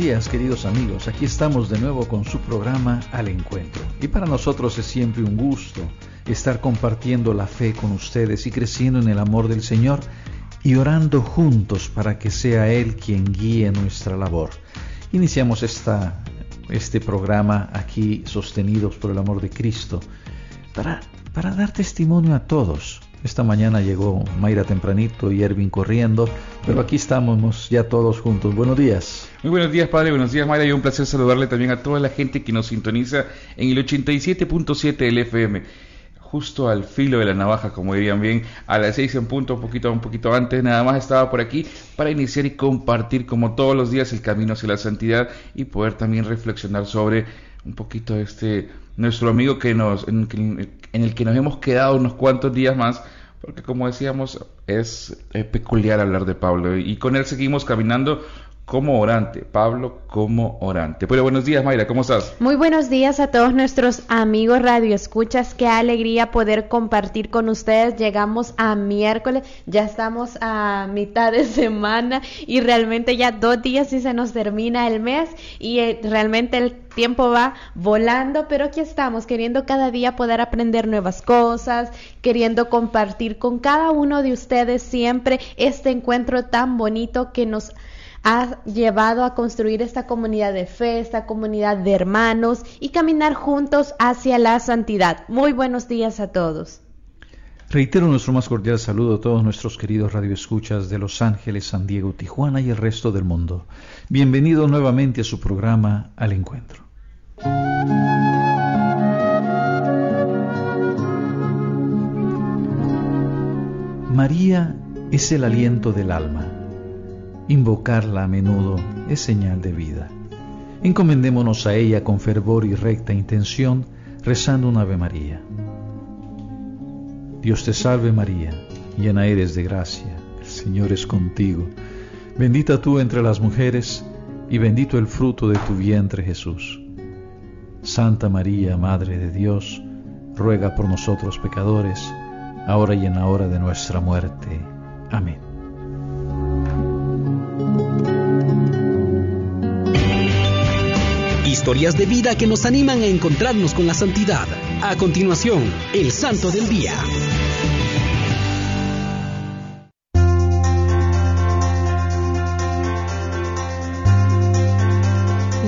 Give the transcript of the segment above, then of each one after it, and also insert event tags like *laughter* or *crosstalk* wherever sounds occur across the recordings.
días queridos amigos, aquí estamos de nuevo con su programa Al Encuentro. Y para nosotros es siempre un gusto estar compartiendo la fe con ustedes y creciendo en el amor del Señor y orando juntos para que sea Él quien guíe nuestra labor. Iniciamos esta, este programa aquí sostenidos por el amor de Cristo para, para dar testimonio a todos esta mañana llegó Mayra tempranito y Ervin corriendo, pero aquí estamos ya todos juntos. Buenos días. Muy buenos días, padre. Buenos días, Mayra. Y un placer saludarle también a toda la gente que nos sintoniza en el 87.7 del FM. Justo al filo de la navaja, como dirían bien, a las 6 en punto, un poquito, un poquito antes, nada más estaba por aquí para iniciar y compartir como todos los días el camino hacia la santidad y poder también reflexionar sobre un poquito este nuestro amigo que nos en, el que nos hemos quedado unos cuantos días más porque como decíamos es, peculiar hablar de Pablo. Y con él seguimos caminando como orante, Pablo como orante. Pero buenos días, Mayra, ¿cómo estás? Muy buenos días a todos nuestros amigos Radio Escuchas. Qué alegría poder compartir con ustedes. Llegamos a miércoles, ya estamos a mitad de semana y realmente ya dos días y se nos termina el mes y eh, realmente el tiempo va volando, pero aquí estamos queriendo cada día poder aprender nuevas cosas, queriendo compartir con cada uno de ustedes siempre este encuentro tan bonito que nos ha llevado a construir esta comunidad de fe, esta comunidad de hermanos y caminar juntos hacia la santidad. Muy buenos días a todos. Reitero nuestro más cordial saludo a todos nuestros queridos radioescuchas de Los Ángeles, San Diego, Tijuana y el resto del mundo. Bienvenido nuevamente a su programa Al Encuentro. María es el aliento del alma Invocarla a menudo es señal de vida. Encomendémonos a ella con fervor y recta intención, rezando un Ave María. Dios te salve María, llena eres de gracia, el Señor es contigo. Bendita tú entre las mujeres, y bendito el fruto de tu vientre Jesús. Santa María, Madre de Dios, ruega por nosotros pecadores, ahora y en la hora de nuestra muerte. Amén. Historias de vida que nos animan a encontrarnos con la santidad. A continuación, el Santo del Día.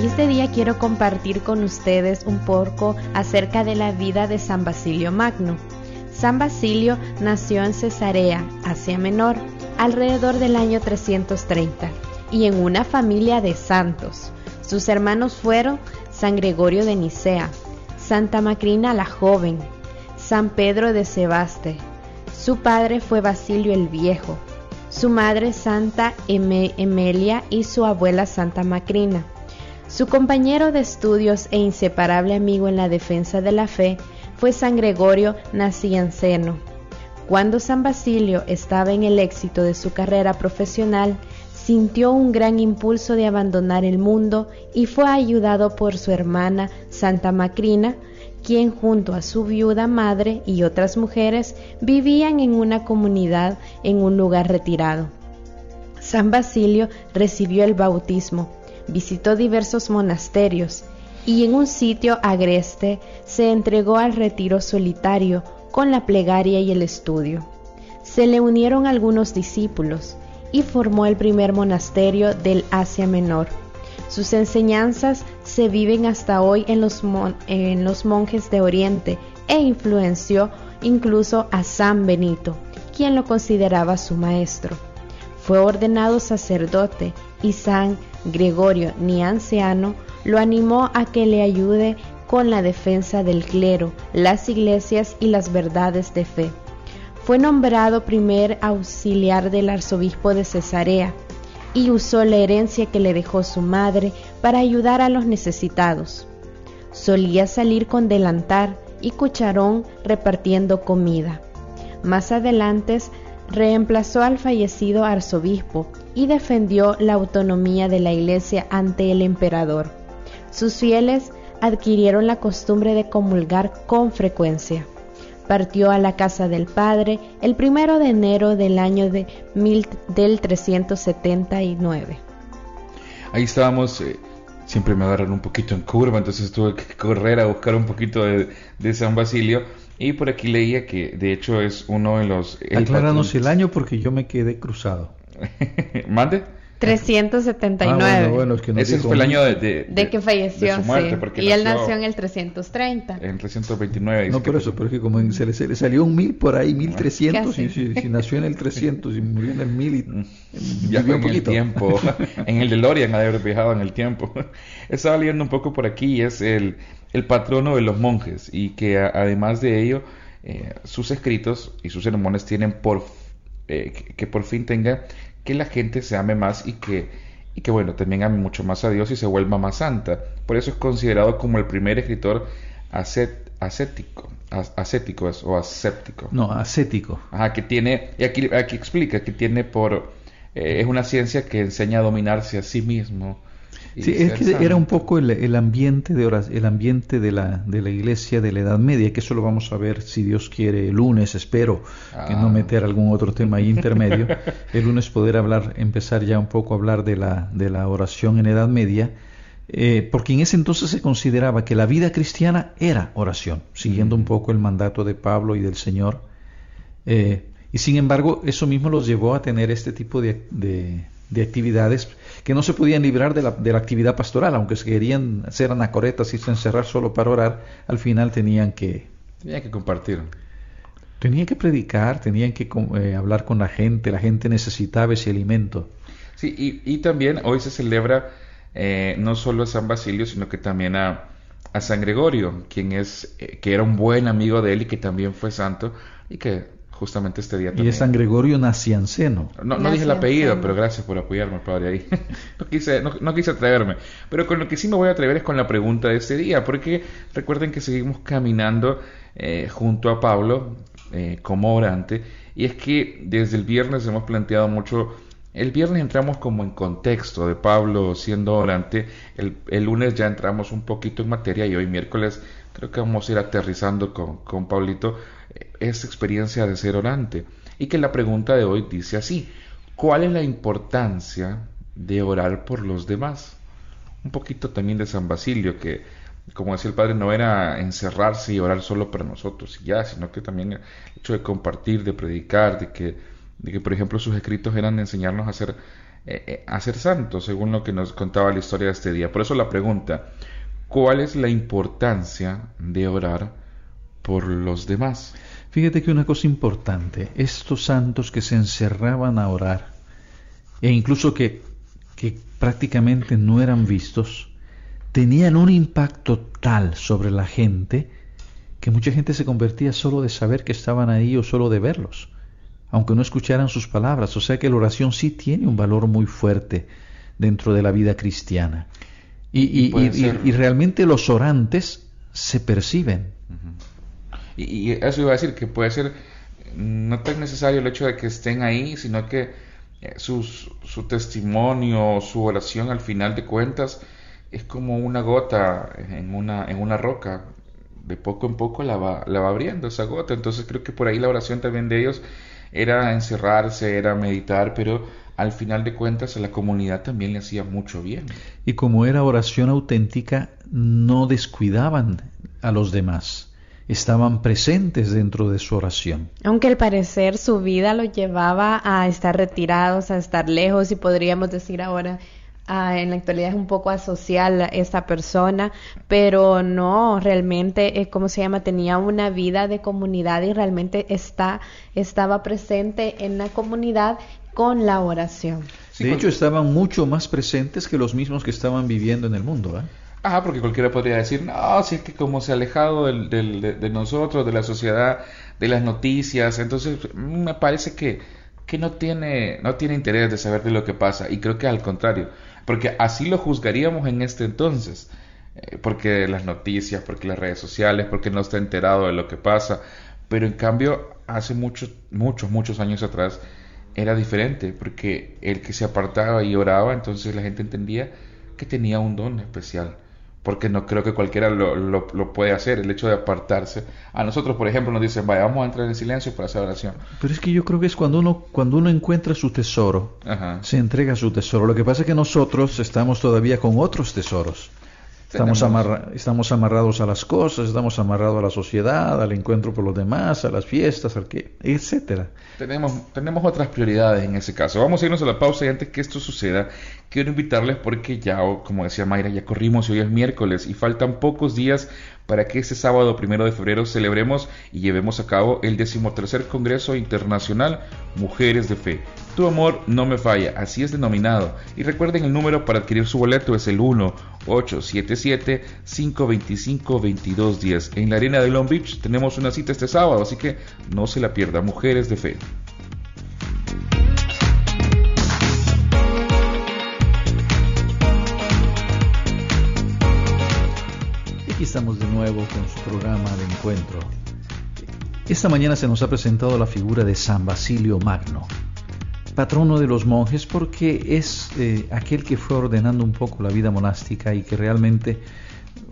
Y este día quiero compartir con ustedes un poco acerca de la vida de San Basilio Magno. San Basilio nació en Cesarea, Asia Menor, alrededor del año 330, y en una familia de santos. Sus hermanos fueron San Gregorio de Nicea, Santa Macrina la joven, San Pedro de Sebaste. Su padre fue Basilio el Viejo, su madre Santa Emelia y su abuela Santa Macrina. Su compañero de estudios e inseparable amigo en la defensa de la fe fue San Gregorio Nacianceno. Cuando San Basilio estaba en el éxito de su carrera profesional, sintió un gran impulso de abandonar el mundo y fue ayudado por su hermana Santa Macrina, quien junto a su viuda madre y otras mujeres vivían en una comunidad en un lugar retirado. San Basilio recibió el bautismo, visitó diversos monasterios y en un sitio agreste se entregó al retiro solitario con la plegaria y el estudio. Se le unieron algunos discípulos, y formó el primer monasterio del Asia Menor. Sus enseñanzas se viven hasta hoy en los, en los monjes de Oriente e influenció incluso a San Benito, quien lo consideraba su maestro. Fue ordenado sacerdote y San Gregorio Nianciano lo animó a que le ayude con la defensa del clero, las iglesias y las verdades de fe. Fue nombrado primer auxiliar del arzobispo de Cesarea y usó la herencia que le dejó su madre para ayudar a los necesitados. Solía salir con delantar y cucharón repartiendo comida. Más adelante reemplazó al fallecido arzobispo y defendió la autonomía de la iglesia ante el emperador. Sus fieles adquirieron la costumbre de comulgar con frecuencia partió a la casa del padre el primero de enero del año de mil, del 379. ahí estábamos, eh, siempre me agarran un poquito en curva, entonces tuve que correr a buscar un poquito de, San Basilio. Y por aquí leía que de hecho es uno de los... Acláranos el año porque yo me quedé cruzado. *laughs* ¿Mande? 379. Ah, bueno, que Ese fue el año de, de, que falleció. y él nació en el 330. En 329. No, por eso, porque como se, le, salió un mil por ahí, 1300, y si, nació en el 300 y murió en el mil y mm, ya en el tiempo. *laughs* en el DeLorean ha de haber viajado en el tiempo. *laughs* Estaba leyendo un poco por aquí, es el, el patrono de los monjes y que además de ello, eh, sus escritos y sus sermones tienen por eh, que por fin tenga que la gente se ame más y que, y que bueno, también ame mucho más a Dios y se vuelva más santa. Por eso es considerado como el primer escritor ascético, ascético o ascéptico. No, ascético. Ajá, que tiene, y aquí, aquí explica que tiene por, eh, es una ciencia que enseña a dominarse a sí mismo Sí, es que era un poco el, ambiente de el ambiente de la, de la iglesia de la Edad Media, que eso lo vamos a ver si Dios quiere el lunes, espero que no ah. meter algún otro tema ahí intermedio. *laughs* el lunes poder hablar, empezar ya un poco a hablar de la, de la oración en Edad Media, eh, porque en ese entonces se consideraba que la vida cristiana era oración, siguiendo un poco el mandato de Pablo y del Señor. Eh, y sin embargo, eso mismo los llevó a tener este tipo de, de actividades que no se podían librar de la, de la actividad pastoral, aunque se querían ser anacoretas y se encerrar solo para orar, al final tenían que... Tenían que compartir. Tenían que predicar, tenían que eh, hablar con la gente, la gente necesitaba ese alimento. Sí, y, y también hoy se celebra eh, no solo a San Basilio, sino que también a, a San Gregorio, quien es, eh, que era un buen amigo de él y que también fue santo y que justamente este día también. Y es San Gregorio Nacianceno. No, no dije el apellido, pero gracias por apoyarme, padre, ahí. *laughs* no, quise, no, quise atreverme. Pero con lo que sí me voy a atrever es con la pregunta de este día, porque recuerden que seguimos caminando eh, junto a Pablo eh, como orante, y es que desde el viernes hemos planteado mucho el viernes entramos como en contexto de Pablo siendo orante, el, el, lunes ya entramos un poquito en materia y hoy miércoles creo que vamos a ir aterrizando con, con Pablito esa experiencia de ser orante. Y que la pregunta de hoy dice así, ¿cuál es la importancia de orar por los demás? Un poquito también de San Basilio, que como decía el padre, no era encerrarse y orar solo para nosotros y ya, sino que también el hecho de compartir, de predicar, de que, de que por ejemplo sus escritos eran enseñarnos a ser, eh, eh, a ser santos, según lo que nos contaba la historia de este día. Por eso la pregunta, ¿cuál es la importancia de orar por los demás. Fíjate que una cosa importante, estos santos que se encerraban a orar, e incluso que, que prácticamente no eran vistos, tenían un impacto tal sobre la gente que mucha gente se convertía solo de saber que estaban ahí o solo de verlos, aunque no escucharan sus palabras. O sea que la oración sí tiene un valor muy fuerte dentro de la vida cristiana. Y, y, realmente los orantes se perciben. Y, eso iba a decir que puede ser no tan necesario el hecho de que estén ahí, sino que eh, su testimonio, su oración al final de cuentas es como una gota en una, en una roca. De poco en poco la va, la va abriendo esa gota. Entonces creo que por ahí la oración también de ellos era encerrarse, era meditar, pero al final de cuentas a la comunidad también le hacía mucho bien. Y como era oración auténtica, no descuidaban a los demás estaban presentes dentro de su oración. Aunque al parecer su vida lo llevaba a estar retirados, a estar lejos y podríamos decir ahora ah, en la actualidad es un poco asocial esta persona, pero no, realmente, eh, ¿cómo se llama? Tenía una vida de comunidad y realmente está, estaba presente en la comunidad con la oración. de hecho, estaban mucho más presentes que los mismos que estaban viviendo en el mundo. ¿eh? Ah, porque cualquiera podría decir, no, si es que como se ha alejado del, de, nosotros, de la sociedad, de las noticias, entonces mm, me parece que, que no, tiene, no tiene interés de saber de lo que pasa. Y creo que al contrario, porque así lo juzgaríamos en este entonces. Eh, porque las noticias, porque las redes sociales, porque no está enterado de lo que pasa. Pero en cambio, hace muchos, muchos, muchos años atrás era diferente, porque el que se apartaba y oraba, entonces la gente entendía que tenía un don especial porque no creo que cualquiera lo, lo, puede hacer, el hecho de apartarse. A nosotros, por ejemplo, nos dicen, vaya, vamos a entrar en silencio para hacer oración. Pero es que yo creo que es cuando uno, cuando uno encuentra su tesoro, se entrega su tesoro. Lo que pasa es que nosotros estamos todavía con otros tesoros. Estamos, estamos amarrados a las cosas, estamos amarrados a la sociedad, al encuentro por los demás, a las fiestas, al que, etcétera. Tenemos, tenemos otras prioridades en ese caso. Vamos a irnos a la pausa y antes que esto suceda, quiero invitarles porque ya, como decía Mayra, ya corrimos y hoy es miércoles y faltan pocos días para que este sábado primero de febrero celebremos y llevemos a cabo el decimotercer Congreso Internacional Mujeres de Fe. Tu amor no me falla, así es denominado. Y recuerden el número para adquirir su boleto es el 1-877-525-2210. En la arena de Long Beach tenemos una cita este sábado, así que no se la pierda, Mujeres de Fe. Estamos de nuevo con su programa de encuentro. Esta mañana se nos ha presentado la figura de San Basilio Magno, patrono de los monjes porque es eh, aquel que fue ordenando un poco la vida monástica y que realmente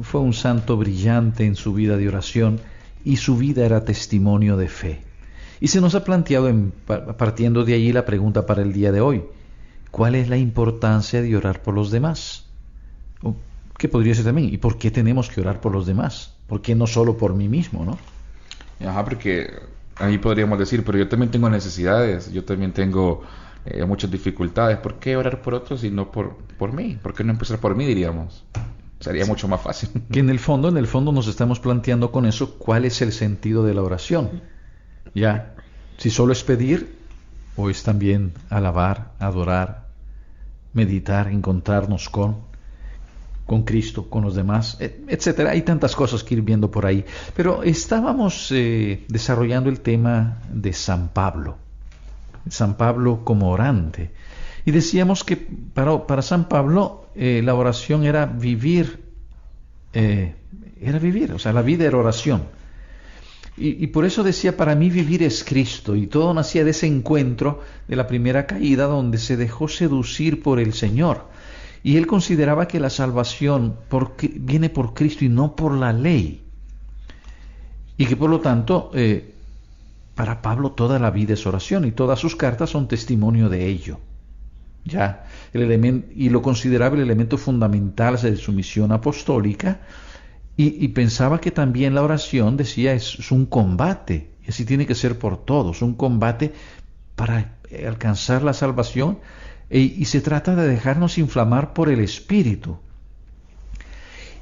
fue un santo brillante en su vida de oración y su vida era testimonio de fe. Y se nos ha planteado, en, partiendo de allí, la pregunta para el día de hoy. ¿Cuál es la importancia de orar por los demás? Que podría ser también, ¿y por qué tenemos que orar por los demás? ¿Por qué no solo por mí mismo, no? Ajá, porque ahí podríamos decir, pero yo también tengo necesidades, yo también tengo eh, muchas dificultades. ¿Por qué orar por otros y no por, por mí? ¿Por qué no empezar por mí, diríamos? Sería mucho más fácil. Que en el fondo, en el fondo nos estamos planteando con eso cuál es el sentido de la oración. Ya, si solo es pedir o es también alabar, adorar, meditar, encontrarnos con con Cristo, con los demás, etcétera. Hay tantas cosas que ir viendo por ahí. Pero estábamos eh, desarrollando el tema de San Pablo, San Pablo como orante. Y decíamos que para, para San Pablo eh, la oración era vivir, eh, era vivir, o sea, la vida era oración. Y, por eso decía, para mí vivir es Cristo. Y todo nacía de ese encuentro de la primera caída donde se dejó seducir por el Señor y él consideraba que la salvación viene por Cristo y no por la ley. Y que por lo tanto, eh, para Pablo toda la vida es oración y todas sus cartas son testimonio de ello. Ya, el elemento, y lo consideraba el elemento fundamental de su misión apostólica, y, pensaba que también la oración, decía, es, un combate, y así tiene que ser por todos, un combate para alcanzar la salvación y se trata de dejarnos inflamar por el Espíritu.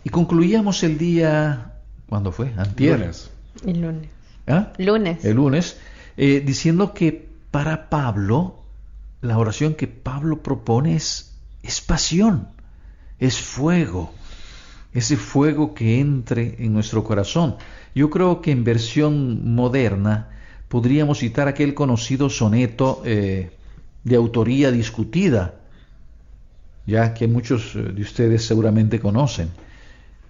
Y concluíamos el día, ¿cuándo fue? Antier. El lunes. ¿Ah? Lunes. El lunes, eh, diciendo que para Pablo, la oración que Pablo propone es, es pasión, es fuego, ese fuego que entre en nuestro corazón. Yo creo que en versión moderna podríamos citar aquel conocido soneto eh, de autoría discutida, ya que muchos eh, de ustedes seguramente conocen.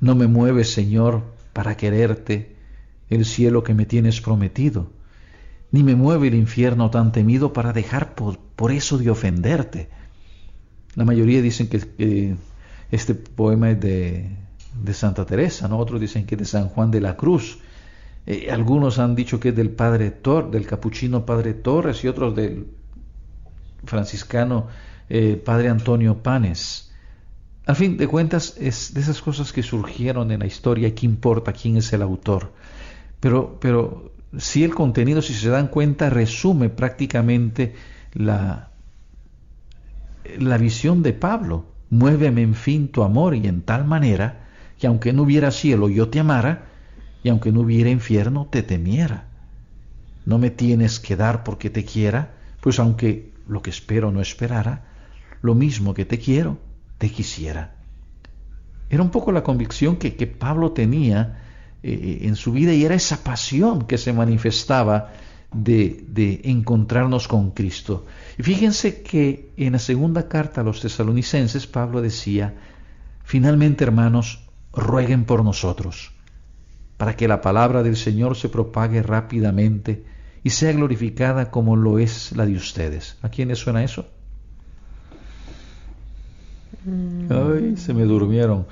No me mueves, Señor, para quererte el cielo que me tienes prometido, ni me mueve el infierno tan temido para dejar por, eso de ofenderte. La mayoría dicen que, este poema es de, de, Santa Teresa, ¿no? otros dicen que es de San Juan de la Cruz. Eh, algunos han dicho que es del padre Tor, del capuchino padre Torres y otros del franciscano eh, Padre Antonio Panes. Al fin de cuentas, es de esas cosas que surgieron en la historia, ¿qué importa quién es el autor? Pero, pero si el contenido, si se dan cuenta, resume prácticamente la, la visión de Pablo. Muéveme en fin tu amor y en tal manera que aunque no hubiera cielo yo te amara y aunque no hubiera infierno te temiera. No me tienes que dar porque te quiera, pues aunque lo que espero no esperara, lo mismo que te quiero, te quisiera. Era un poco la convicción que, Pablo tenía eh, en su vida y era esa pasión que se manifestaba de, de, encontrarnos con Cristo. Y fíjense que en la segunda carta a los tesalonicenses Pablo decía, finalmente hermanos, rueguen por nosotros, para que la palabra del Señor se propague rápidamente y sea glorificada como lo es la de ustedes. ¿A quién les suena eso? Mm. Ay, se me durmieron.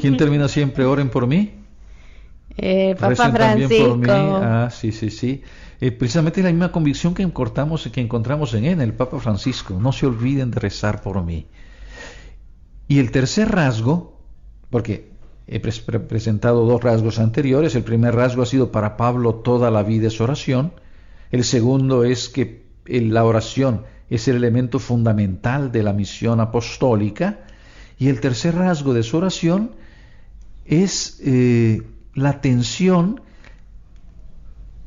¿Quién termina siempre oren por mí? Eh, Papa Francisco. Por mí. Ah, sí, sí, sí. Eh, precisamente la misma convicción que encontramos, que encontramos en él, el Papa Francisco. No se olviden de rezar por mí. Y el tercer rasgo, porque he presentado dos rasgos anteriores, el primer rasgo ha sido para Pablo toda la vida es oración, el segundo es que la oración es el elemento fundamental de la misión apostólica, y el tercer rasgo de su oración es eh, la tensión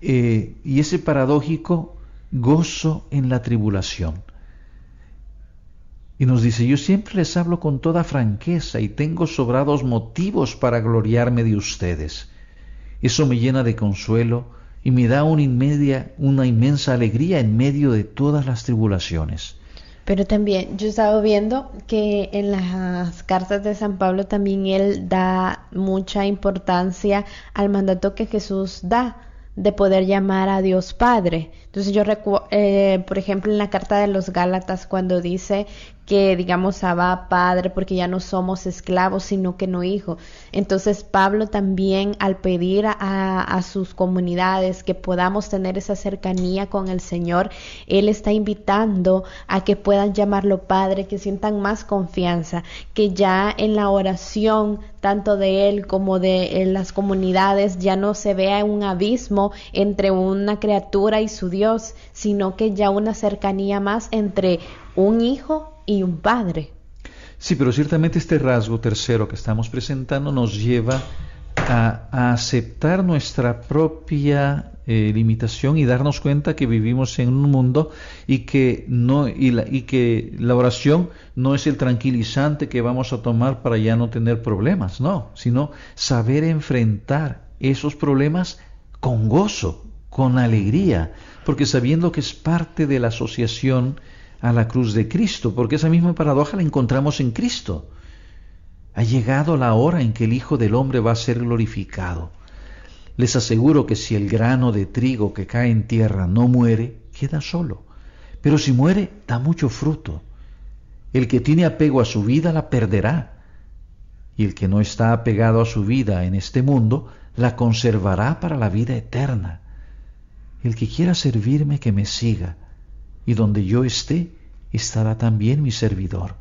eh, y ese paradójico gozo en la tribulación. Y nos dice, yo siempre les hablo con toda franqueza y tengo sobrados motivos para gloriarme de ustedes. Eso me llena de consuelo y me da una, inmedia, una inmensa alegría en medio de todas las tribulaciones. Pero también yo he estado viendo que en las cartas de San Pablo también él da mucha importancia al mandato que Jesús da de poder llamar a Dios Padre. Entonces yo recuerdo, eh, por ejemplo, en la carta de los Gálatas cuando dice que digamos Abba Padre porque ya no somos esclavos sino que no hijos. Entonces Pablo también al pedir a, a, sus comunidades que podamos tener esa cercanía con el Señor, Él está invitando a que puedan llamarlo Padre, que sientan más confianza, que ya en la oración tanto de Él como de las comunidades ya no se vea un abismo entre una criatura y su Dios, sino que ya una cercanía más entre un hijo y un padre. Sí, pero ciertamente este rasgo tercero que estamos presentando nos lleva a, aceptar nuestra propia eh, limitación y darnos cuenta que vivimos en un mundo y que, no, y, la, y que la oración no es el tranquilizante que vamos a tomar para ya no tener problemas, no, sino saber enfrentar esos problemas con gozo, con alegría, porque sabiendo que es parte de la asociación a la cruz de Cristo, porque esa misma paradoja la encontramos en Cristo. Ha llegado la hora en que el Hijo del Hombre va a ser glorificado. Les aseguro que si el grano de trigo que cae en tierra no muere, queda solo. Pero si muere, da mucho fruto. El que tiene apego a su vida la perderá. Y el que no está apegado a su vida en este mundo, la conservará para la vida eterna. El que quiera servirme, que me siga y donde yo esté, estará también mi servidor.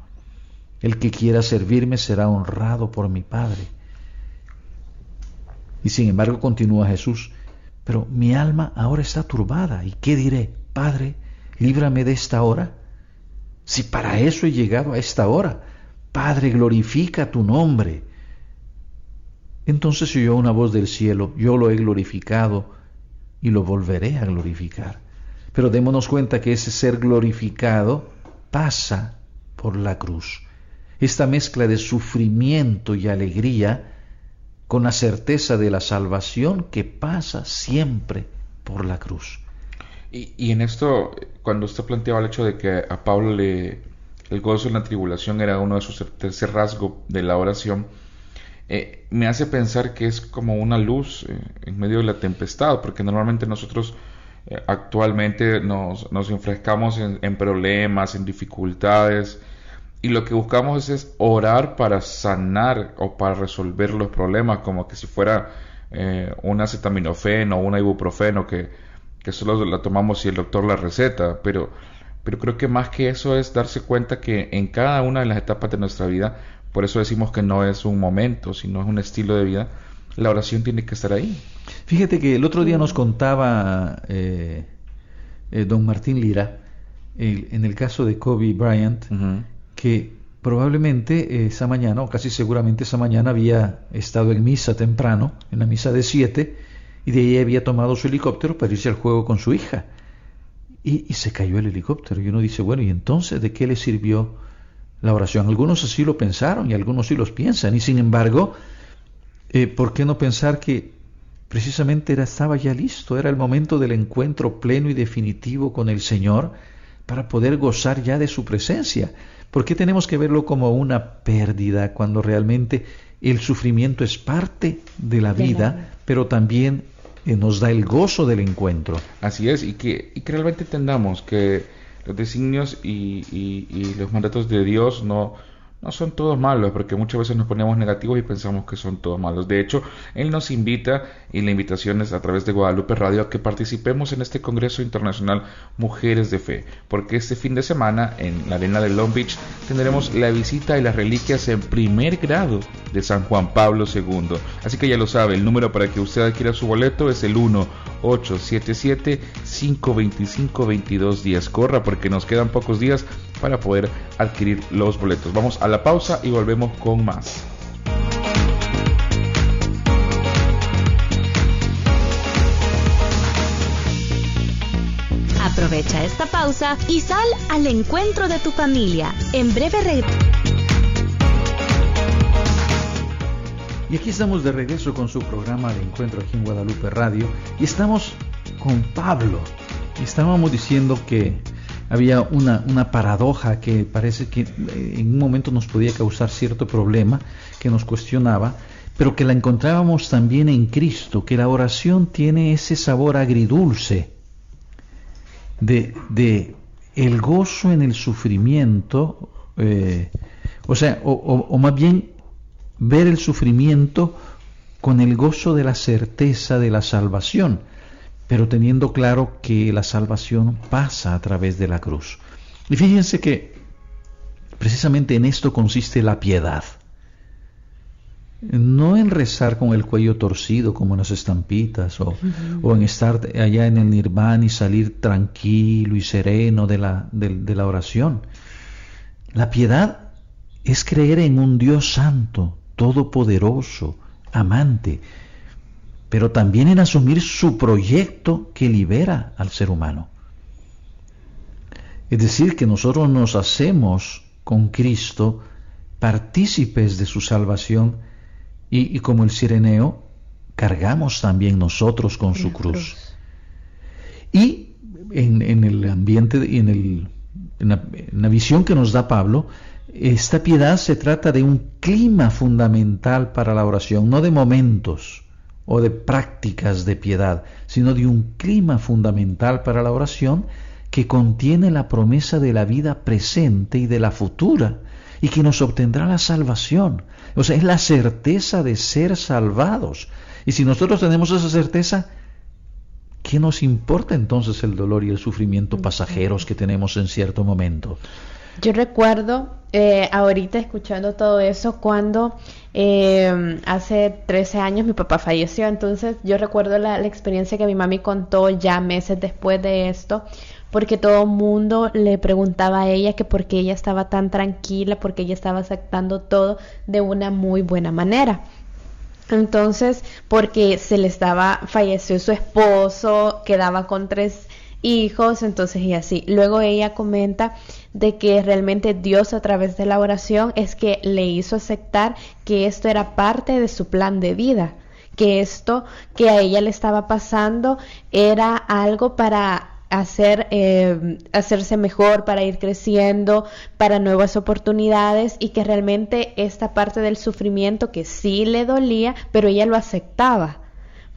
El que quiera servirme será honrado por mi Padre. Y sin embargo continúa Jesús, pero mi alma ahora está turbada. ¿Y qué diré? Padre, líbrame de esta hora. Si para eso he llegado a esta hora, Padre, glorifica tu nombre. Entonces oyó una voz del cielo, yo lo he glorificado y lo volveré a glorificar. Pero démonos cuenta que ese ser glorificado pasa por la cruz. Esta mezcla de sufrimiento y alegría con la certeza de la salvación que pasa siempre por la cruz. Y, en esto, cuando usted planteaba el hecho de que a Pablo le, el gozo en la tribulación era uno de sus tercer rasgo de la oración, eh, me hace pensar que es como una luz eh, en medio de la tempestad, porque normalmente nosotros actualmente nos, nos enfrescamos en, problemas, en dificultades, y lo que buscamos es, orar para sanar o para resolver los problemas, como que si fuera eh, un acetaminofeno o un ibuprofeno que, que solo la tomamos si el doctor la receta, pero, pero creo que más que eso es darse cuenta que en cada una de las etapas de nuestra vida, por eso decimos que no es un momento, sino es un estilo de vida, la oración tiene que estar ahí. Fíjate que el otro día nos contaba eh, eh, don Martín Lira, en el caso de Kobe Bryant, que probablemente esa mañana, o casi seguramente esa mañana, había estado en misa temprano, en la misa de siete, y de ahí había tomado su helicóptero para irse al juego con su hija. Y, y se cayó el helicóptero. Y uno dice, bueno, ¿y entonces de qué le sirvió la oración? Algunos así lo pensaron y algunos sí los piensan. Y sin embargo, eh, ¿por qué no pensar que precisamente era, estaba ya listo, era el momento del encuentro pleno y definitivo con el Señor para poder gozar ya de su presencia? ¿Por qué tenemos que verlo como una pérdida cuando realmente el sufrimiento es parte de la vida, pero también eh, nos da el gozo del encuentro? Así es, y que, y que realmente entendamos que los designios y, y, y los mandatos de Dios no, no son todos malos, porque muchas veces nos ponemos negativos y pensamos que son todos malos. De hecho, Él nos invita, y la invitación es a través de Guadalupe Radio, a que participemos en este Congreso Internacional Mujeres de Fe, porque este fin de semana en la arena de Long Beach tendremos la visita y las reliquias en primer grado de San Juan Pablo II. Así que ya lo sabe, el número para que usted adquiera su boleto es el 1-877-525-22 Corra, porque nos quedan pocos días para poder adquirir los boletos. Vamos a la pausa y volvemos con más. Aprovecha esta pausa y sal al encuentro de tu familia. En breve regreso. Y aquí estamos de regreso con su programa de encuentro aquí en Guadalupe Radio. Y estamos con Pablo. Y estábamos diciendo que había una, una paradoja que parece que eh, en un momento nos podía causar cierto problema, que nos cuestionaba, pero que la encontrábamos también en Cristo, que la oración tiene ese sabor agridulce de, de el gozo en el sufrimiento, eh, o sea, o, o más bien ver el sufrimiento con el gozo de la certeza de la salvación pero teniendo claro que la salvación pasa a través de la cruz. Y fíjense que precisamente en esto consiste la piedad. No en rezar con el cuello torcido como en las estampitas o, en estar allá en el nirvana y salir tranquilo y sereno de la, de la oración. La piedad es creer en un Dios santo, todopoderoso, amante, pero también en asumir su proyecto que libera al ser humano. Es decir, que nosotros nos hacemos con Cristo partícipes de su salvación y, como el sireneo, cargamos también nosotros con su cruz. Y en, el ambiente y en, en la visión que nos da Pablo, esta piedad se trata de un clima fundamental para la oración, no de momentos o de prácticas de piedad, sino de un clima fundamental para la oración que contiene la promesa de la vida presente y de la futura, y que nos obtendrá la salvación. O sea, es la certeza de ser salvados. Y si nosotros tenemos esa certeza, ¿qué nos importa entonces el dolor y el sufrimiento pasajeros que tenemos en cierto momento? Yo recuerdo eh, ahorita escuchando todo eso cuando eh, hace 13 años mi papá falleció, entonces yo recuerdo la, experiencia que mi mami contó ya meses después de esto, porque todo el mundo le preguntaba a ella que por qué ella estaba tan tranquila, porque ella estaba aceptando todo de una muy buena manera. Entonces, porque se le estaba, falleció su esposo, quedaba con tres hijos, entonces y así. Luego ella comenta de que realmente Dios a través de la oración es que le hizo aceptar que esto era parte de su plan de vida, que esto que a ella le estaba pasando era algo para hacer eh, hacerse mejor para ir creciendo para nuevas oportunidades y que realmente esta parte del sufrimiento que sí le dolía pero ella lo aceptaba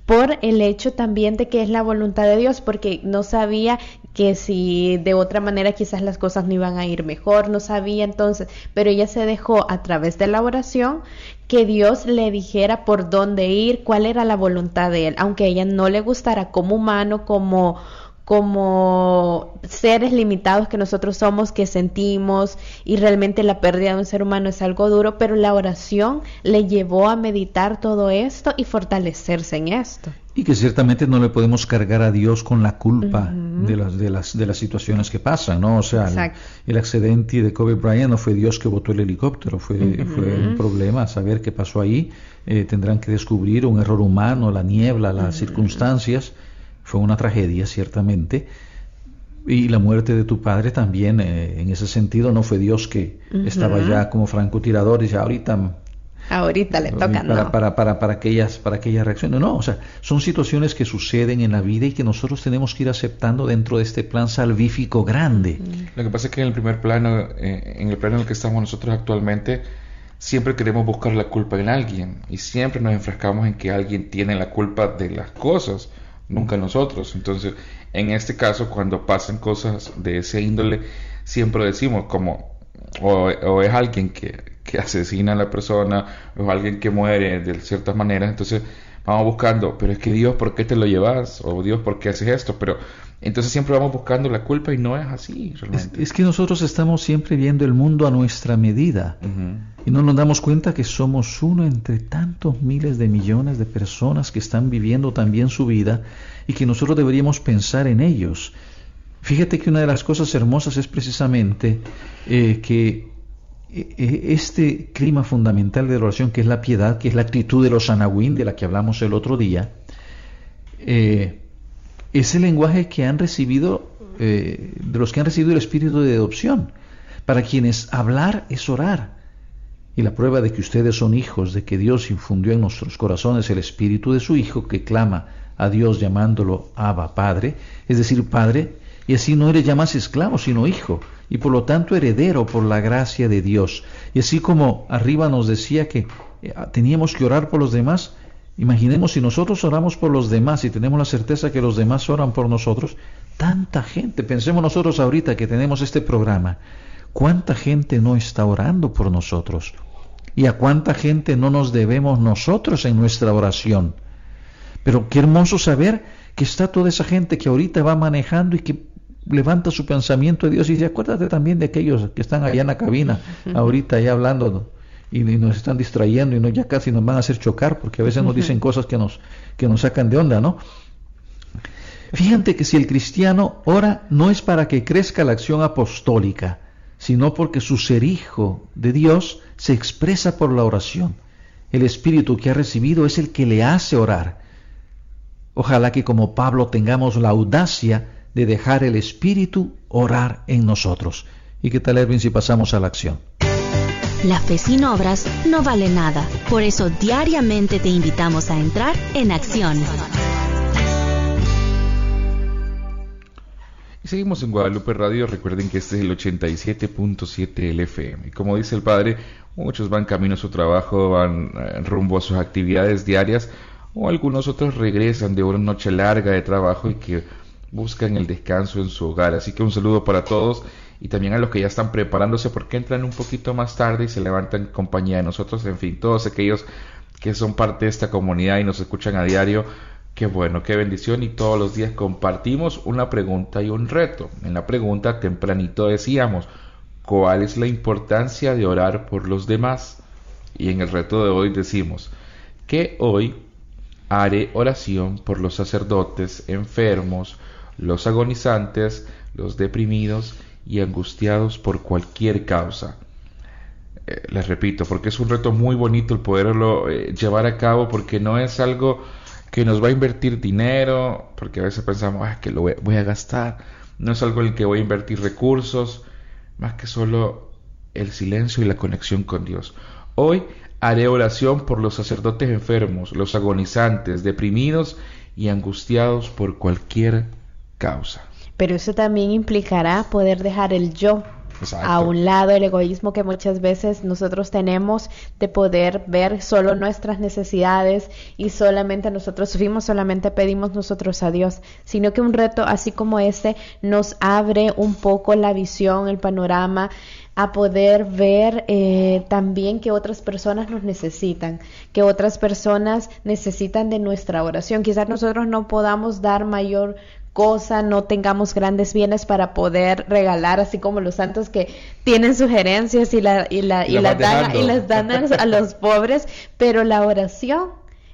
por el hecho también de que es la voluntad de Dios, porque no sabía que si de otra manera quizás las cosas no iban a ir mejor, no sabía entonces, pero ella se dejó a través de la oración que Dios le dijera por dónde ir, cuál era la voluntad de él, aunque a ella no le gustara como humano, como como seres limitados que nosotros somos, que sentimos y realmente la pérdida de un ser humano es algo duro, pero la oración le llevó a meditar todo esto y fortalecerse en esto. Y que ciertamente no le podemos cargar a Dios con la culpa de, las, de, las, de las situaciones que pasan, ¿no? O sea, el, accidente de Kobe Bryant no fue Dios que botó el helicóptero, fue, fue un problema, saber qué pasó ahí. Eh, tendrán que descubrir un error humano, la niebla, las circunstancias fue una tragedia, ciertamente. Y la muerte de tu padre también, eh, en ese sentido, no fue Dios que estaba ya como francotirador y ya ahorita... Ahorita le toca, para, para, para, para, aquellas, para aquellas reacciones. No, o sea, son situaciones que suceden en la vida y que nosotros tenemos que ir aceptando dentro de este plan salvífico grande. Lo que pasa es que en el primer plano, eh, en el plano en el que estamos nosotros actualmente, siempre queremos buscar la culpa en alguien y siempre nos enfrascamos en que alguien tiene la culpa de las cosas nunca nosotros. Entonces, en este caso, cuando pasan cosas de ese índole, siempre decimos como o, es alguien que, que, asesina a la persona, o alguien que muere de ciertas maneras, entonces vamos buscando, pero es que Dios, ¿por qué te lo llevas? O Dios, ¿por qué haces esto? Pero entonces siempre vamos buscando la culpa y no es así realmente. Es, que nosotros estamos siempre viendo el mundo a nuestra medida y no nos damos cuenta que somos uno entre tantos miles de millones de personas que están viviendo también su vida y que nosotros deberíamos pensar en ellos. Fíjate que una de las cosas hermosas es precisamente eh, que este clima fundamental de la oración, que es la piedad, que es la actitud de los anahuín, de la que hablamos el otro día, es el lenguaje que han recibido, de los que han recibido el espíritu de adopción, para quienes hablar es orar. Y la prueba de que ustedes son hijos, de que Dios infundió en nuestros corazones el espíritu de su Hijo que clama a Dios llamándolo Abba Padre, es decir, Padre, y así no eres ya más esclavo, sino hijo, y por lo tanto heredero por la gracia de Dios. Y así como arriba nos decía que eh, teníamos que orar por los demás, imaginemos si nosotros oramos por los demás y tenemos la certeza que los demás oran por nosotros, tanta gente, pensemos nosotros ahorita que tenemos este programa, cuánta gente no está orando por nosotros y a cuánta gente no nos debemos nosotros en nuestra oración. Pero qué hermoso saber que está toda esa gente que ahorita va manejando y que levanta su pensamiento a Dios y dice, acuérdate también de aquellos que están allá en la cabina, ahorita ya hablando y, nos están distrayendo y no, ya casi nos van a hacer chocar porque a veces nos dicen cosas que nos, que nos sacan de onda, ¿no? Fíjate que si el cristiano ora no es para que crezca la acción apostólica, sino porque su ser hijo de Dios se expresa por la oración. El espíritu que ha recibido es el que le hace orar. Ojalá que como Pablo tengamos la audacia de dejar el Espíritu orar en nosotros. ¿Y qué tal, Erwin, si pasamos a la acción? La fe sin obras no vale nada. Por eso diariamente te invitamos a entrar en acción. Y seguimos en Guadalupe Radio. Recuerden que este es el 87.7 LFM. Y como dice el Padre, muchos van camino a su trabajo, van eh, rumbo a sus actividades diarias, o algunos otros regresan de una noche larga de trabajo y que buscan el descanso en su hogar. Así que un saludo para todos y también a los que ya están preparándose porque entran un poquito más tarde y se levantan en compañía de nosotros. En fin, todos aquellos que son parte de esta comunidad y nos escuchan a diario. Qué bueno, qué bendición y todos los días compartimos una pregunta y un reto. En la pregunta tempranito decíamos, ¿cuál es la importancia de orar por los demás? Y en el reto de hoy decimos, que hoy haré oración por los sacerdotes enfermos, los agonizantes, los deprimidos y angustiados por cualquier causa. Eh, les repito, porque es un reto muy bonito el poderlo eh, llevar a cabo, porque no es algo que nos va a invertir dinero, porque a veces pensamos ah, que lo voy, a gastar, no es algo en el que voy a invertir recursos, más que solo el silencio y la conexión con Dios. Hoy haré oración por los sacerdotes enfermos, los agonizantes, deprimidos y angustiados por cualquier causa. Pero eso también implicará poder dejar el yo a un lado, el egoísmo que muchas veces nosotros tenemos de poder ver solo nuestras necesidades y solamente nosotros sufrimos, solamente pedimos nosotros a Dios, sino que un reto así como este nos abre un poco la visión, el panorama a poder ver eh, también que otras personas nos necesitan, que otras personas necesitan de nuestra oración. Quizás nosotros no podamos dar mayor cosa, no tengamos grandes bienes para poder regalar, así como los santos que tienen sugerencias y, la, y, la, y, las, dan, y las dan a los *laughs* pobres, pero la oración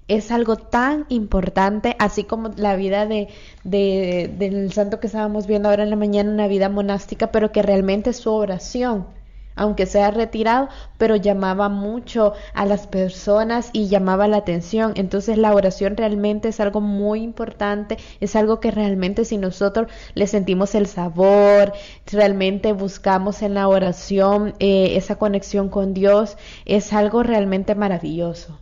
es algo tan importante, así como la vida de, de, del santo que estábamos viendo ahora en la mañana, una vida monástica, pero que realmente es su oración aunque sea retirado, pero llamaba mucho a las personas y llamaba la atención. Entonces la oración realmente es algo muy importante, es algo que realmente si nosotros le sentimos el sabor, realmente buscamos en la oración eh, esa conexión con Dios, es algo realmente maravilloso.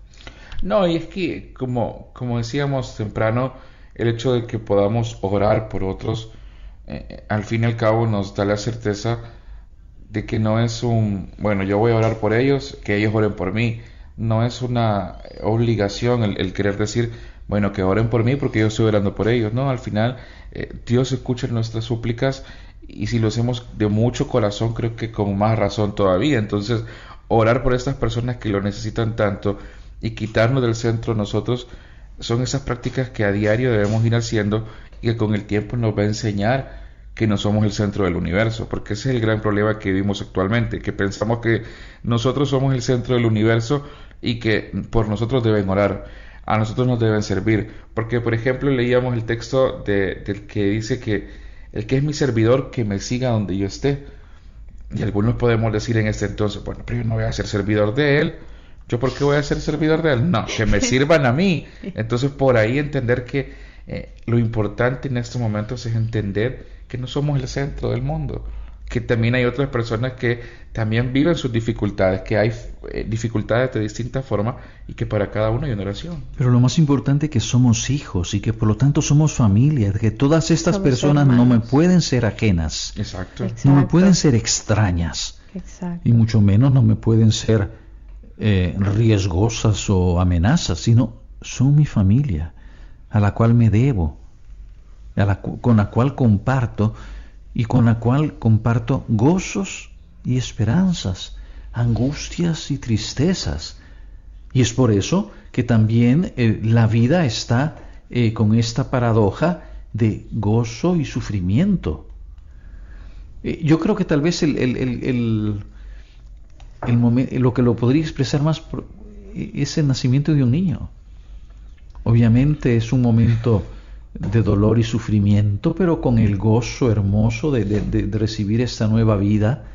No, y es que como, como decíamos temprano, el hecho de que podamos orar por otros, eh, eh, al fin y al cabo nos da la certeza de que no es un, bueno, yo voy a orar por ellos, que ellos oren por mí. No es una obligación el, querer decir, bueno, que oren por mí porque yo estoy orando por ellos. No, al final eh, Dios escucha nuestras súplicas y si lo hacemos de mucho corazón, creo que con más razón todavía. Entonces, orar por estas personas que lo necesitan tanto y quitarnos del centro nosotros son esas prácticas que a diario debemos ir haciendo y que con el tiempo nos va a enseñar que no somos el centro del universo, porque ese es el gran problema que vivimos actualmente, que pensamos que nosotros somos el centro del universo y que por nosotros deben orar, a nosotros nos deben servir, porque por ejemplo leíamos el texto de, del que dice que el que es mi servidor que me siga donde yo esté, y algunos podemos decir en este entonces, bueno, pero yo no voy a ser servidor de él, ¿yo por qué voy a ser servidor de él? No, que me *laughs* sirvan a mí. Entonces por ahí entender que eh, lo importante en estos momentos es entender que no somos el centro del mundo, que también hay otras personas que también viven sus dificultades, que hay eh, dificultades de distinta forma y que para cada uno hay una oración. Pero lo más importante es que somos hijos y que por lo tanto somos familia, que todas estas personas no me pueden ser ajenas, Exacto. no me pueden ser extrañas Exacto. y mucho menos no me pueden ser eh, riesgosas o amenazas, sino son mi familia, a la cual me debo, con la cual comparto y con la cual comparto gozos y esperanzas, angustias y tristezas. Y es por eso que también eh, la vida está eh, con esta paradoja de gozo y sufrimiento. Eh, yo creo que tal vez el, lo que lo podría expresar más es el nacimiento de un niño. Obviamente es un momento de dolor y sufrimiento, pero con el gozo hermoso de, de- de- de recibir esta nueva vida,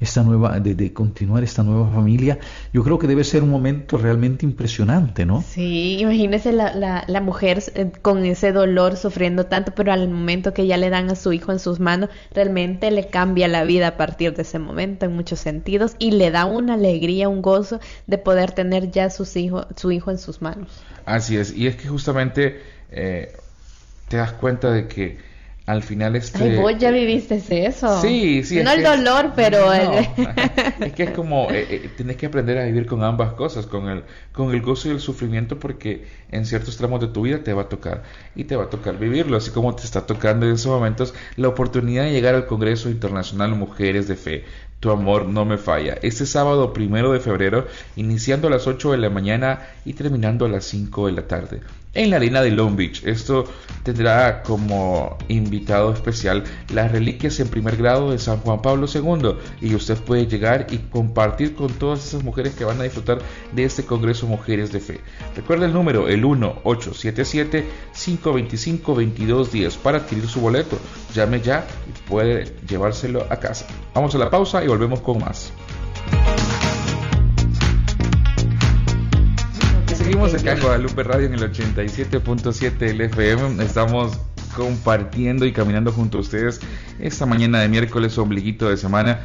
esta nueva, de, de continuar esta nueva familia. Yo creo que debe ser un momento realmente impresionante, ¿no? Sí, imagínese la, la, la mujer eh, con ese dolor sufriendo tanto, pero al momento que ya le dan a su hijo en sus manos, realmente le cambia la vida a partir de ese momento en muchos sentidos y le da una alegría, un gozo de poder tener ya sus hijo, su hijo en sus manos. Así es, y es que justamente eh, te das cuenta de que al final este... Ay, vos ya viviste eso. Sí, sí. No el dolor, pero... No, el- *laughs* es que es como, eh, eh, tienes que aprender a vivir con ambas cosas, con el, con el gozo y el sufrimiento, porque en ciertos tramos de tu vida te va a tocar y te va a tocar vivirlo, así como te está tocando en esos momentos la oportunidad de llegar al Congreso Internacional Mujeres de Fe. Tu amor no me falla. Este sábado primero de febrero, iniciando a las 8 de la mañana y terminando a las 5 de la tarde. En la arena de Long Beach. Esto tendrá como invitado especial las reliquias en primer grado de San Juan Pablo II. Y usted puede llegar y compartir con todas esas mujeres que van a disfrutar de este Congreso Mujeres de Fe. Recuerda el número, el 1-877-525-2210 para adquirir su boleto. Llame ya y puede llevárselo a casa. Vamos a la pausa y volvemos con más. Seguimos acá en Guadalupe Radio en el 87.7 del FM. Estamos compartiendo y caminando junto a ustedes esta mañana de miércoles, ombliguito de semana.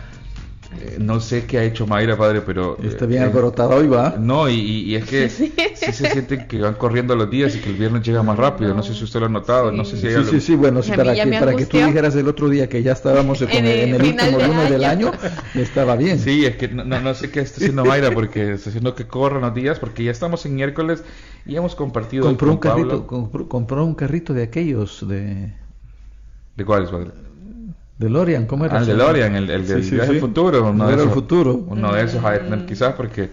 Eh, no sé qué ha hecho Mayra, padre, pero... eh, Está bien eh, alborotado hoy, va. No, y, y- y es que *laughs* sí. se sienten que van corriendo los días y que el viernes llega más rápido. No sé si usted lo ha notado, no sé si Sí, lo- sí, bueno, sí, mí para que, para que tú dijeras el otro día que ya estábamos *laughs* con En el, en último de lunes del año. estaba bien. Sí, es que no, no, no sé qué está haciendo Mayra porque *laughs* está haciendo que corran los días porque ya estamos en miércoles y hemos compartido compró un con Pablo- carrito, compró, compró un carrito de aquellos de ¿De cuáles, padre? DeLorean, ¿cómo era? Ah, el DeLorean, el, el del sí, viaje sí. al futuro. Uno de el esos- futuro. Uno de esos de tener quizás porque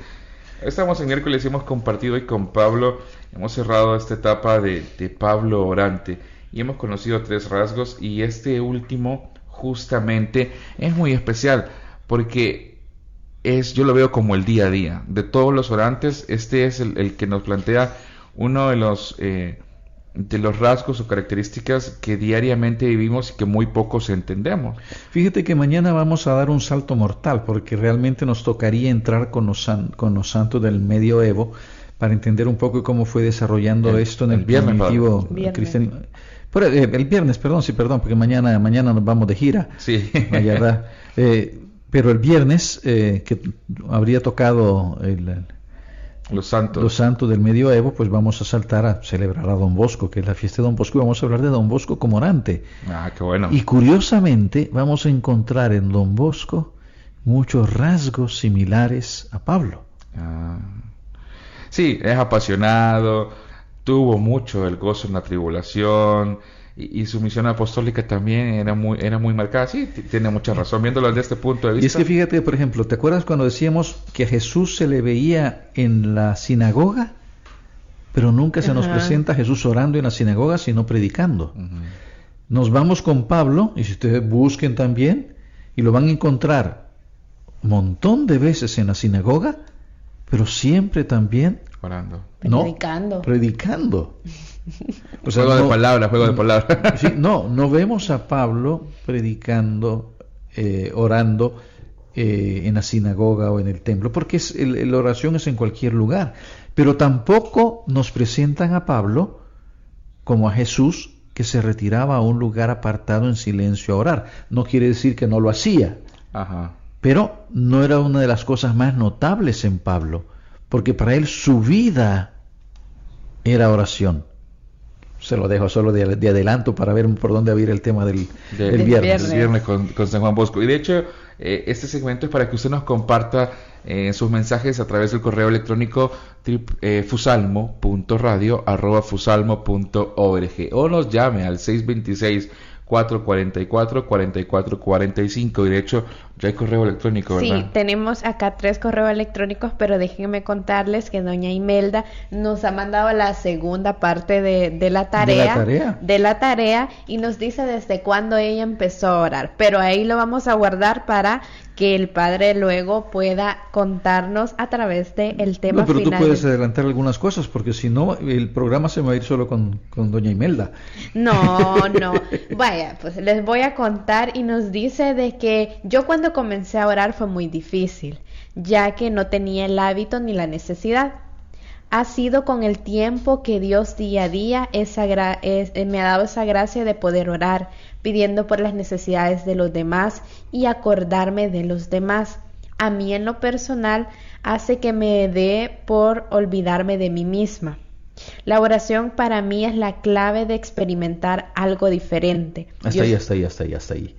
estamos en miércoles y hemos compartido hoy con Pablo, hemos cerrado esta etapa de, de Pablo Orante y hemos conocido tres rasgos y este último justamente es muy especial porque es, yo lo veo como el día a día. De todos los orantes, este es el, el que nos plantea uno de los, eh, de los rasgos o características que diariamente vivimos y que muy pocos entendemos. Fíjate que mañana vamos a dar un salto mortal porque realmente nos tocaría entrar con los, san- con los santos del medioevo para entender un poco cómo fue desarrollando El- esto en el, el viernes, primitivo padre. Viernes. cristianismo. Pero, eh, el viernes, perdón, sí, perdón, porque mañana, mañana nos vamos de gira. Sí. *laughs* Eh, pero el viernes, eh, que habría tocado el- Los santos. los santos del medioevo, pues vamos a saltar a celebrar a Don Bosco, que es la fiesta de Don Bosco, y vamos a hablar de Don Bosco como orante. Ah, qué bueno. Y curiosamente vamos a encontrar en Don Bosco muchos rasgos similares a Pablo. Ah. Sí, es apasionado, tuvo mucho el gozo en la tribulación, y, su misión apostólica también era muy, era muy marcada. Sí, tiene mucha razón, viéndolo desde este punto de vista. Y es que fíjate, por ejemplo, ¿te acuerdas cuando decíamos que a Jesús se le veía en la sinagoga? Pero nunca se nos presenta Jesús orando en la sinagoga, sino predicando. Nos vamos con Pablo, y si ustedes busquen también, y lo van a encontrar un montón de veces en la sinagoga, pero siempre también orando. No, predicando. Predicando. juego de palabras, juego de palabras. *laughs* no, no vemos a Pablo predicando, eh, orando eh, en la sinagoga o en el templo, porque es, la oración es en cualquier lugar. Pero tampoco nos presentan a Pablo como a Jesús que se retiraba a un lugar apartado en silencio a orar. No quiere decir que no lo hacía, pero no era una de las cosas más notables en Pablo, porque para él su vida era oración se lo dejo solo de, adelanto para ver por dónde va a ir el tema del, viernes. viernes con, San Juan Bosco. Y de hecho, eh, este segmento es para que usted nos comparta eh, sus mensajes a través del correo electrónico eh, fusalmo.radio.fusalmo.org o nos llame al 626 444 4445 y de hecho ya hay correo electrónico, ¿verdad? Sí, tenemos acá tres correos electrónicos, pero déjenme contarles que doña Imelda nos ha mandado la segunda parte de, de, la tarea, ¿De la tarea. De la tarea y nos dice desde cuándo ella empezó a orar, pero ahí lo vamos a guardar para que el padre luego pueda contarnos a través del el tema no, pero tú puedes adelantar algunas cosas porque si no el programa se va a ir solo con, con doña Imelda no no *laughs* vaya pues les voy a contar y nos dice de que yo cuando comencé a orar fue muy difícil ya que no tenía el hábito ni la necesidad ha sido con el tiempo que Dios día a día esa me ha dado esa gracia de poder orar, pidiendo por las necesidades de los demás y acordarme de los demás. A mí en lo personal hace que me dé por olvidarme de mí misma. La oración para mí es la clave de experimentar algo diferente. Hasta ahí, hasta ahí, hasta ahí, hasta ahí.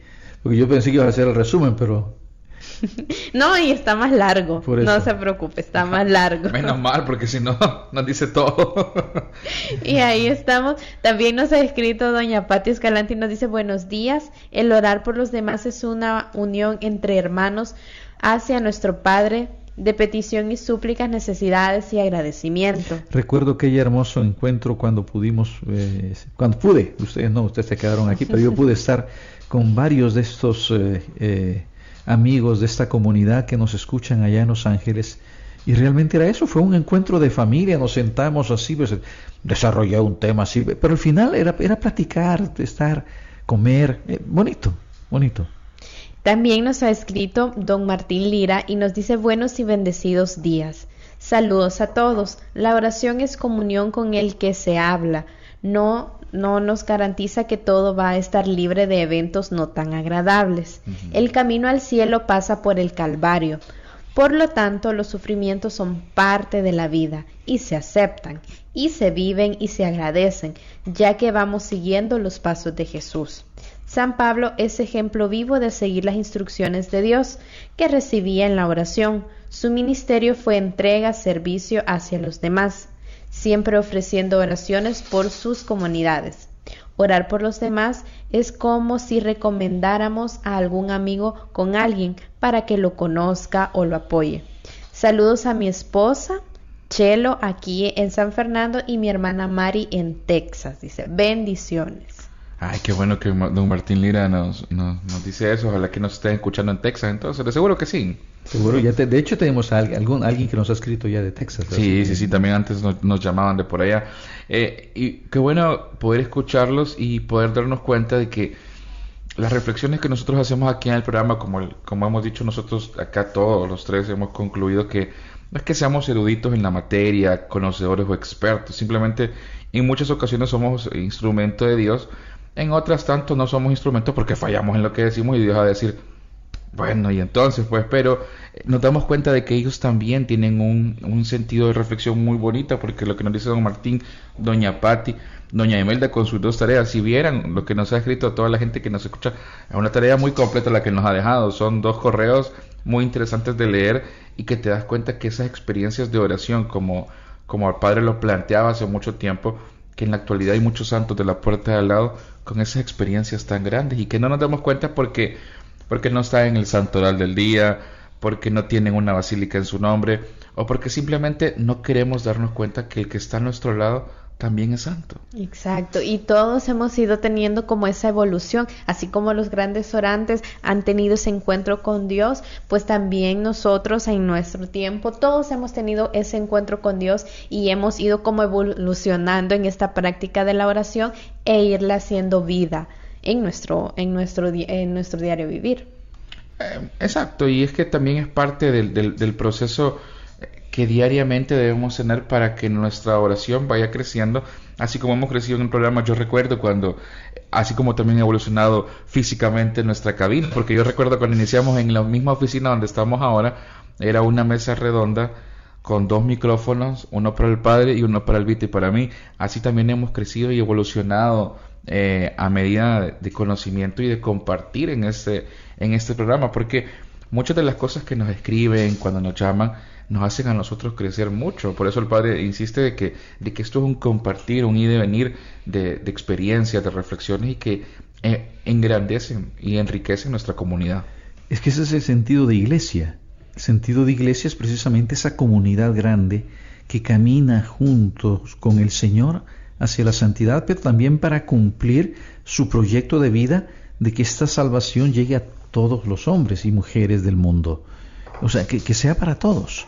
Porque yo pensé que iba a hacer el resumen, pero *laughs* no, y está más largo. No se preocupe, está más largo. Menos mal, porque si no, *laughs* nos dice todo. y ahí estamos. También nos ha escrito doña Patti Escalante y nos dice buenos días. El orar por los demás es una unión entre hermanos hacia nuestro Padre de petición y súplicas, necesidades y agradecimiento. Recuerdo aquel hermoso encuentro cuando pudimos, eh, cuando pude, ustedes no, ustedes se quedaron aquí, pero yo pude *laughs* estar con varios de estos eh, eh, amigos de esta comunidad que nos escuchan allá en Los Ángeles. Y realmente era eso, fue un encuentro de familia, nos sentamos así, pues, desarrollar un tema así, pero al final era, era platicar, estar, comer, eh, bonito, bonito. También nos ha escrito don Martín Lira y nos dice buenos y bendecidos días. Saludos a todos. La oración es comunión con el que se habla. No no nos garantiza que todo va a estar libre de eventos no tan agradables. El camino al cielo pasa por el Calvario. Por lo tanto, los sufrimientos son parte de la vida y se aceptan y se viven y se agradecen, ya que vamos siguiendo los pasos de Jesús. San Pablo es ejemplo vivo de seguir las instrucciones de Dios que recibía en la oración. Su ministerio fue entrega, servicio hacia los demás siempre ofreciendo oraciones por sus comunidades. Orar por los demás es como si recomendáramos a algún amigo con alguien para que lo conozca o lo apoye. Saludos a mi esposa, Chelo, aquí en San Fernando, y mi hermana Mari en Texas. Dice, bendiciones. Ay, qué bueno que don Martín Lira nos, nos, dice eso. Ojalá que nos estén escuchando en Texas. Entonces, de seguro que sí. Seguro, ya de hecho tenemos a algún, alguien que nos ha escrito ya de Texas. Sí, sí, sí, también antes nos, llamaban de por allá. Eh, y qué bueno poder escucharlos y poder darnos cuenta de que las reflexiones que nosotros hacemos aquí en el programa, como, como hemos dicho nosotros acá todos los tres, hemos concluido que no es que seamos eruditos en la materia, conocedores o expertos, simplemente en muchas ocasiones somos instrumento de Dios en otras tanto no somos instrumentos porque fallamos en lo que decimos y Dios va a decir, bueno, y entonces pues, pero eh, nos damos cuenta de que ellos también tienen un, un sentido de reflexión muy bonita porque lo que nos dice don Martín, doña Patti, doña Emelda con sus dos tareas, si vieran lo que nos ha escrito toda la gente que nos escucha, es una tarea muy completa la que nos ha dejado, son dos correos muy interesantes de leer y que te das cuenta que esas experiencias de oración como, como el Padre lo planteaba hace mucho tiempo, que en la actualidad hay muchos santos de la puerta de al lado con esas experiencias tan grandes y que no nos damos cuenta porque, porque no está en el santoral del día, porque no tienen una basílica en su nombre o porque simplemente no queremos darnos cuenta que el que está a nuestro lado también es santo. Exacto, y todos hemos ido teniendo como esa evolución, así como los grandes orantes han tenido ese encuentro con Dios, pues también nosotros en nuestro tiempo, todos hemos tenido ese encuentro con Dios y hemos ido como evolucionando en esta práctica de la oración e irla haciendo vida en nuestro, en nuestro, en nuestro diario vivir. Eh, exacto, y es que también es parte del, del proceso que diariamente debemos tener para que nuestra oración vaya creciendo, así como hemos crecido en el programa. Yo recuerdo cuando, así como también ha evolucionado físicamente nuestra cabina, porque yo recuerdo cuando iniciamos en la misma oficina donde estamos ahora, era una mesa redonda con dos micrófonos, uno para el padre y uno para el vite y para mí. Así también hemos crecido y evolucionado eh, a medida de conocimiento y de compartir en este, en este programa, porque muchas de las cosas que nos escriben cuando nos llaman, nos hacen a nosotros crecer mucho. Por eso el Padre insiste de que, de que esto es un compartir, un ir y venir de, de experiencias, de reflexiones y que eh, engrandecen y enriquecen nuestra comunidad. Es que ese es el sentido de iglesia. El sentido de iglesia es precisamente esa comunidad grande que camina juntos con el Señor hacia la santidad, pero también para cumplir su proyecto de vida de que esta salvación llegue a todos los hombres y mujeres del mundo. O sea, que, sea para todos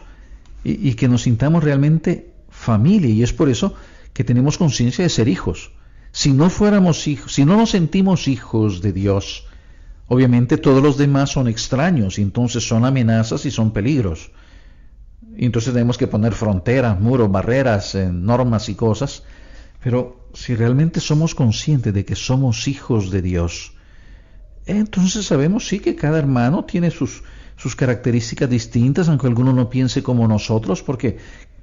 y, que nos sintamos realmente familia. Y es por eso que tenemos conciencia de ser hijos. Si no fuéramos hijos, si no nos sentimos hijos de Dios, obviamente todos los demás son extraños y entonces son amenazas y son peligros. Entonces tenemos que poner fronteras, muros, barreras, eh, normas y cosas. Pero si realmente somos conscientes de que somos hijos de Dios, entonces sabemos sí que cada hermano tiene sus, sus características distintas, aunque alguno no piense como nosotros, porque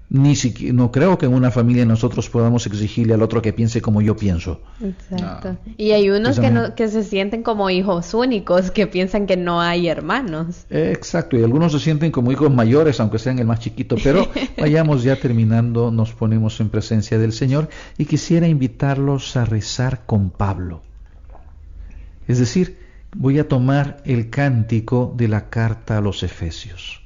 ni siquiera, no creo que en una familia nosotros podamos exigirle al otro que piense como yo pienso. Exacto. Y hay unos que, no, que se sienten como hijos únicos, que piensan que no hay hermanos. Exacto, y algunos se sienten como hijos mayores, aunque sean el más chiquito, pero *laughs* vayamos ya terminando, nos ponemos en presencia del Señor y quisiera invitarlos a rezar con Pablo. Es decir, voy a tomar el cántico de la carta a los Efesios.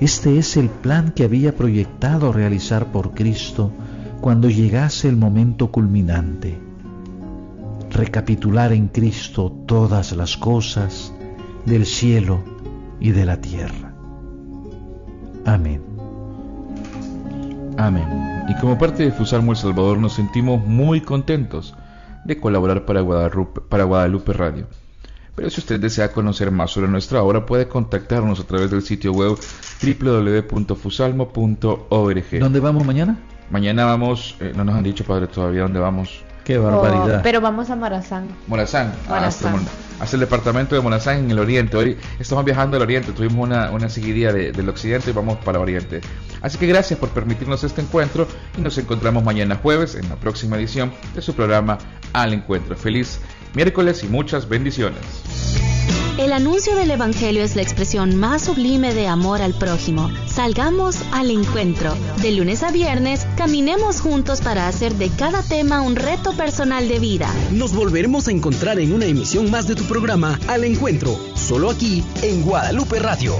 Este es el plan que había proyectado realizar por Cristo cuando llegase el momento culminante. Recapitular en Cristo todas las cosas del cielo y de la tierra. Amén. Amén. Y como parte de Fusalmo El Salvador nos sentimos muy contentos de colaborar para Guadalupe, para Guadalupe Radio. Pero si usted desea conocer más sobre nuestra obra, puede contactarnos a través del sitio web www.fusalmo.org. ¿Dónde vamos mañana? Mañana vamos, eh, no nos han dicho, padre, todavía dónde vamos. Qué barbaridad. Oh, pero vamos a Morazán. Morazán, ah, hasta, el departamento de Morazán en el oriente. Hoy estamos viajando al oriente, tuvimos una, una seguidilla del occidente y vamos para el oriente. Así que gracias por permitirnos este encuentro y nos encontramos mañana jueves en la próxima edición de su programa Al Encuentro. Feliz miércoles y muchas bendiciones. El anuncio del Evangelio es la expresión más sublime de amor al prójimo. Salgamos al encuentro. De lunes a viernes, caminemos juntos para hacer de cada tema un reto personal de vida. Nos volveremos a encontrar en una emisión más de tu programa Al Encuentro, solo aquí en Guadalupe Radio.